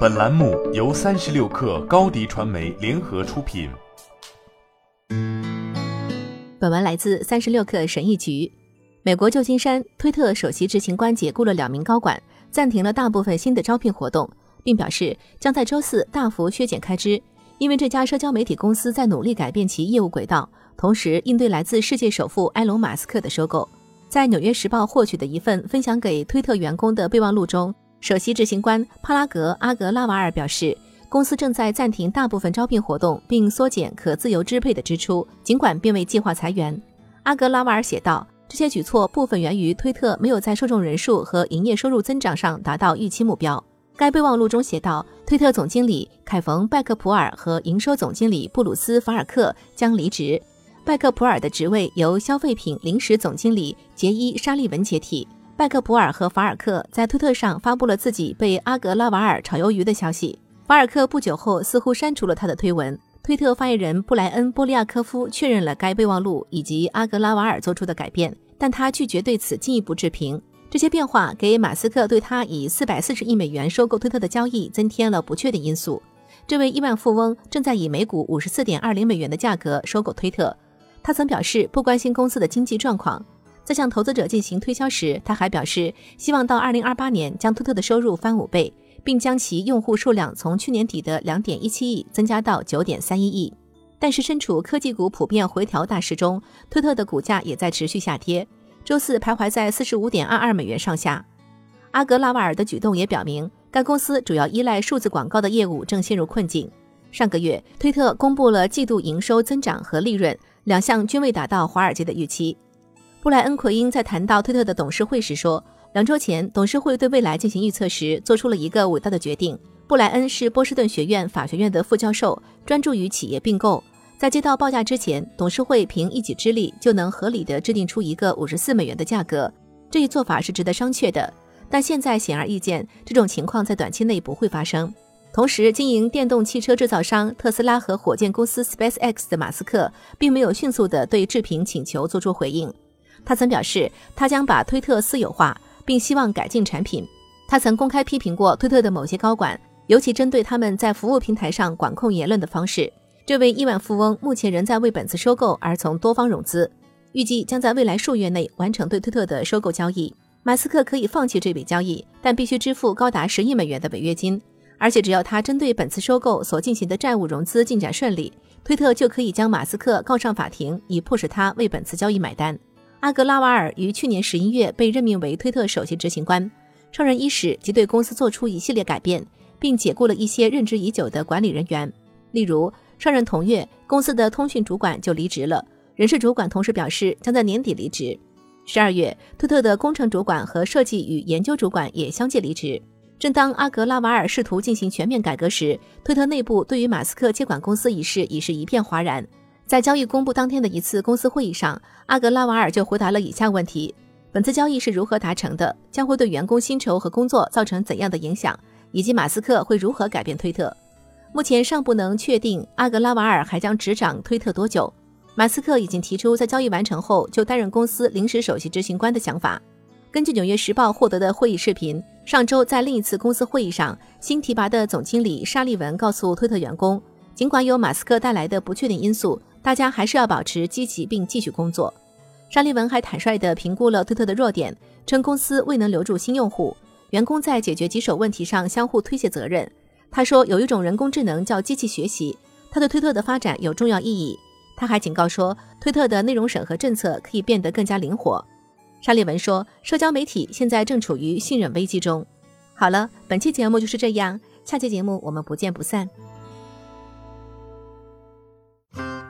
本栏目由三十六氪高低传媒联合出品。本文来自三十六氪神译局。美国旧金山推特首席执行官解雇了两名高管，暂停了大部分新的招聘活动，并表示将在周四大幅削减开支，因为这家社交媒体公司在努力改变其业务轨道，同时应对来自世界首富埃隆·马斯克的收购。在《纽约时报》获取的一份分享给推特员工的备忘录中，首席执行官帕拉格·阿格拉瓦尔表示，公司正在暂停大部分招聘活动，并缩减可自由支配的支出，尽管并未计划裁员。阿格拉瓦尔写道：“这些举措部分源于推特没有在受众人数和营业收入增长上达到预期目标。”该备忘录中写道：“推特总经理凯冯·拜克普尔和营收总经理布鲁斯·法尔克将离职。”拜克普尔的职位由消费品临时总经理杰伊·沙利文接替。拜克普尔和法尔克在推特上发布了自己被阿格拉瓦尔炒鱿鱼的消息。法尔克不久后似乎删除了他的推文。推特发言人布莱恩·波利亚科夫确认了该备忘录以及阿格拉瓦尔做出的改变，但他拒绝对此进一步置评。这些变化给马斯克对他以四百四十亿美元收购推特的交易增添了不确定因素。这位亿万富翁正在以每股五十四点二零美元的价格收购推特。他曾表示不关心公司的经济状况，在向投资者进行推销时，他还表示希望到二零二八年将推特的收入翻五倍，并将其用户数量从去年底的两点一七亿增加到九点三一亿。但是，身处科技股普遍回调大势中，推特的股价也在持续下跌，周四徘徊在四十五点二二美元上下。阿格拉瓦尔的举动也表明，该公司主要依赖数字广告的业务正陷入困境。上个月，推特公布了季度营收增长和利润。两项均未达到华尔街的预期。布莱恩·奎因在谈到推特的董事会时说，两周前董事会对未来进行预测时，做出了一个伟大的决定。布莱恩是波士顿学院法学院的副教授，专注于企业并购。在接到报价之前，董事会凭一己之力就能合理的制定出一个五十四美元的价格。这一做法是值得商榷的，但现在显而易见，这种情况在短期内不会发生。同时，经营电动汽车制造商特斯拉和火箭公司 SpaceX 的马斯克，并没有迅速地对置评请求做出回应。他曾表示，他将把推特私有化，并希望改进产品。他曾公开批评过推特的某些高管，尤其针对他们在服务平台上管控言论的方式。这位亿万富翁目前仍在为本次收购而从多方融资，预计将在未来数月内完成对推特的收购交易。马斯克可以放弃这笔交易，但必须支付高达十亿美元的违约金。而且，只要他针对本次收购所进行的债务融资进展顺利，推特就可以将马斯克告上法庭，以迫使他为本次交易买单。阿格拉瓦尔于去年十一月被任命为推特首席执行官，上任伊始即对公司做出一系列改变，并解雇了一些任职已久的管理人员。例如，上任同月，公司的通讯主管就离职了，人事主管同时表示将在年底离职。十二月，推特的工程主管和设计与研究主管也相继离职。正当阿格拉瓦尔试图进行全面改革时，推特内部对于马斯克接管公司一事已是一片哗然。在交易公布当天的一次公司会议上，阿格拉瓦尔就回答了以下问题：本次交易是如何达成的？将会对员工薪酬和工作造成怎样的影响？以及马斯克会如何改变推特？目前尚不能确定阿格拉瓦尔还将执掌推特多久。马斯克已经提出在交易完成后就担任公司临时首席执行官的想法。根据《纽约时报》获得的会议视频，上周在另一次公司会议上，新提拔的总经理沙利文告诉推特员工，尽管有马斯克带来的不确定因素，大家还是要保持积极并继续工作。沙利文还坦率地评估了推特的弱点，称公司未能留住新用户，员工在解决棘手问题上相互推卸责任。他说，有一种人工智能叫机器学习，它对推特的发展有重要意义。他还警告说，推特的内容审核政策可以变得更加灵活。沙利文说：“社交媒体现在正处于信任危机中。”好了，本期节目就是这样，下期节目我们不见不散。